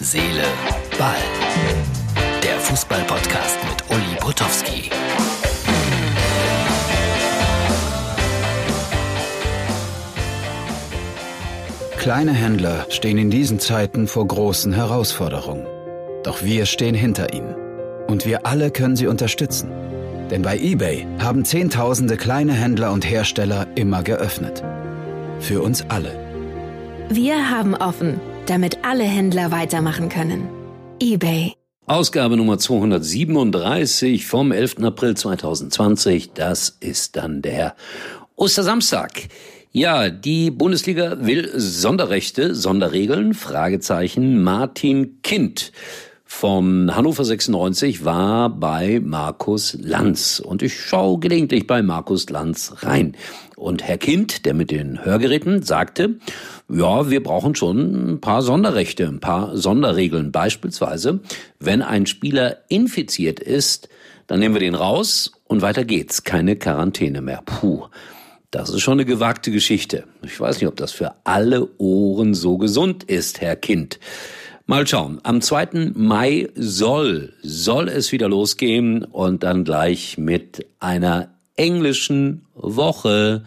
Seele, Ball. Der Fußball-Podcast mit Uli Potowski. Kleine Händler stehen in diesen Zeiten vor großen Herausforderungen. Doch wir stehen hinter ihnen. Und wir alle können sie unterstützen. Denn bei eBay haben Zehntausende kleine Händler und Hersteller immer geöffnet. Für uns alle. Wir haben offen, damit alle Händler weitermachen können. eBay. Ausgabe Nummer 237 vom 11. April 2020. Das ist dann der Ostersamstag. Ja, die Bundesliga will Sonderrechte, Sonderregeln, Fragezeichen. Martin Kind von Hannover 96 war bei Markus Lanz. Und ich schaue gelegentlich bei Markus Lanz rein. Und Herr Kind, der mit den Hörgeräten, sagte, ja, wir brauchen schon ein paar Sonderrechte, ein paar Sonderregeln. Beispielsweise, wenn ein Spieler infiziert ist, dann nehmen wir den raus und weiter geht's. Keine Quarantäne mehr. Puh. Das ist schon eine gewagte Geschichte. Ich weiß nicht, ob das für alle Ohren so gesund ist, Herr Kind. Mal schauen. Am 2. Mai soll, soll es wieder losgehen und dann gleich mit einer englischen Woche.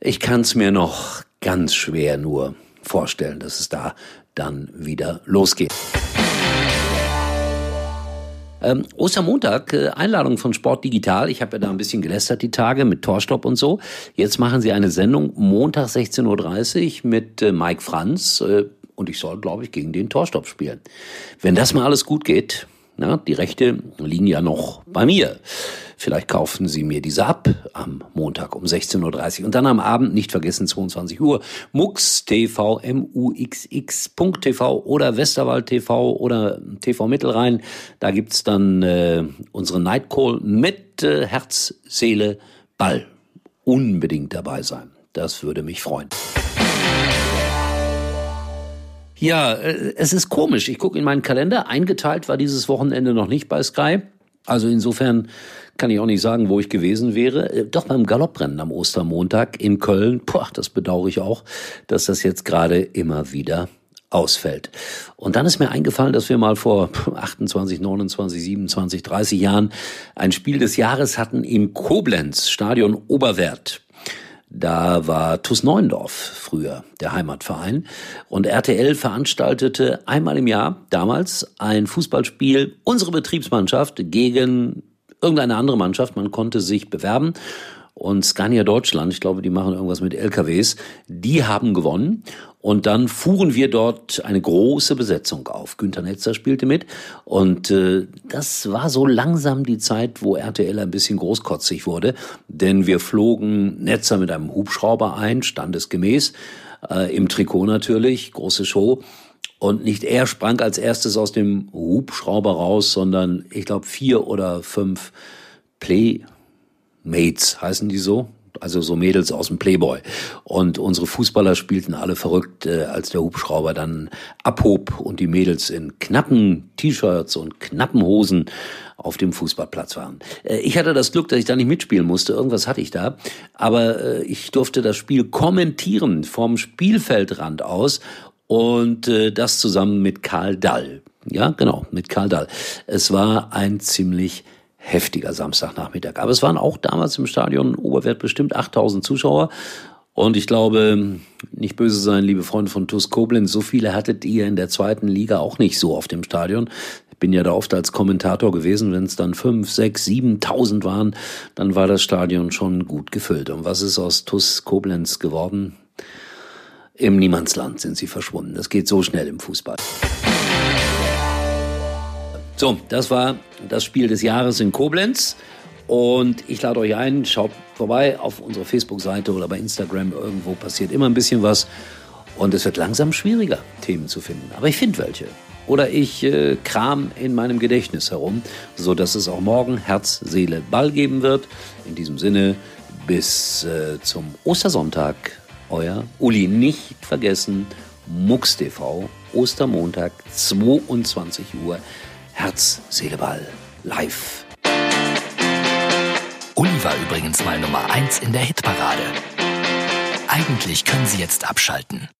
Ich kann es mir noch ganz schwer nur vorstellen, dass es da dann wieder losgeht. Ähm, Ostermontag, äh, Einladung von Sport Digital. Ich habe ja da ein bisschen gelästert die Tage mit Torstopp und so. Jetzt machen sie eine Sendung Montag 16.30 Uhr mit äh, Mike Franz. Äh, und ich soll, glaube ich, gegen den Torstopp spielen. Wenn das mal alles gut geht, na, die Rechte liegen ja noch bei mir. Vielleicht kaufen Sie mir diese ab am Montag um 16.30 Uhr. Und dann am Abend, nicht vergessen, 22 Uhr, MUX TV, M-U-X-X.tv oder Westerwald TV oder TV Mittelrhein. Da gibt's dann äh, unsere Nightcall mit äh, Herz, Seele, Ball. Unbedingt dabei sein. Das würde mich freuen. Ja, äh, es ist komisch. Ich gucke in meinen Kalender. Eingeteilt war dieses Wochenende noch nicht bei Sky. Also insofern kann ich auch nicht sagen, wo ich gewesen wäre. Äh, doch beim Galopprennen am Ostermontag in Köln. Boah, das bedauere ich auch, dass das jetzt gerade immer wieder ausfällt. Und dann ist mir eingefallen, dass wir mal vor 28, 29, 27, 30 Jahren ein Spiel des Jahres hatten in Koblenz, Stadion Oberwert. Da war TuS Neuendorf früher der Heimatverein und RTL veranstaltete einmal im Jahr damals ein Fußballspiel, unsere Betriebsmannschaft gegen irgendeine andere Mannschaft. Man konnte sich bewerben und Scania Deutschland, ich glaube, die machen irgendwas mit LKWs, die haben gewonnen. Und dann fuhren wir dort eine große Besetzung auf. Günter Netzer spielte mit. Und äh, das war so langsam die Zeit, wo RTL ein bisschen großkotzig wurde. Denn wir flogen Netzer mit einem Hubschrauber ein, standesgemäß, äh, im Trikot natürlich, große Show. Und nicht er sprang als erstes aus dem Hubschrauber raus, sondern ich glaube vier oder fünf Play Mates heißen die so, also so Mädels aus dem Playboy. Und unsere Fußballer spielten alle verrückt, äh, als der Hubschrauber dann abhob und die Mädels in knappen T-Shirts und knappen Hosen auf dem Fußballplatz waren. Äh, ich hatte das Glück, dass ich da nicht mitspielen musste. Irgendwas hatte ich da. Aber äh, ich durfte das Spiel kommentieren vom Spielfeldrand aus und äh, das zusammen mit Karl Dall. Ja, genau, mit Karl Dall. Es war ein ziemlich heftiger Samstagnachmittag. Aber es waren auch damals im Stadion Oberwert bestimmt 8000 Zuschauer. Und ich glaube, nicht böse sein, liebe Freunde von TuS Koblenz, so viele hattet ihr in der zweiten Liga auch nicht so auf dem Stadion. Ich bin ja da oft als Kommentator gewesen, wenn es dann fünf, sechs, siebentausend waren, dann war das Stadion schon gut gefüllt. Und was ist aus TuS Koblenz geworden? Im Niemandsland sind sie verschwunden. Das geht so schnell im Fußball. So, das war das Spiel des Jahres in Koblenz. Und ich lade euch ein, schaut vorbei auf unserer Facebook-Seite oder bei Instagram. Irgendwo passiert immer ein bisschen was. Und es wird langsam schwieriger, Themen zu finden. Aber ich finde welche. Oder ich äh, kram in meinem Gedächtnis herum, so dass es auch morgen Herz, Seele, Ball geben wird. In diesem Sinne, bis äh, zum Ostersonntag. Euer Uli. Nicht vergessen, MUX TV, Ostermontag, 22 Uhr. Herz, Seele, Ball, live. Uli war übrigens mal Nummer 1 in der Hitparade. Eigentlich können Sie jetzt abschalten.